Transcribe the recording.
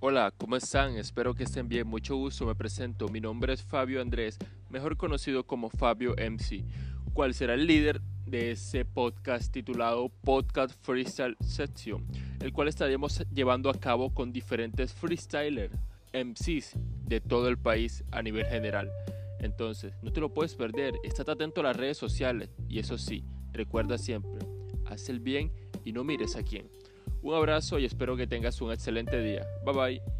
Hola, ¿cómo están? Espero que estén bien. Mucho gusto, me presento. Mi nombre es Fabio Andrés, mejor conocido como Fabio MC, cual será el líder de ese podcast titulado Podcast Freestyle Section, el cual estaremos llevando a cabo con diferentes freestylers, MCs de todo el país a nivel general. Entonces, no te lo puedes perder, estate atento a las redes sociales y eso sí, recuerda siempre, haz el bien y no mires a quién. Un abrazo y espero que tengas un excelente día. Bye bye.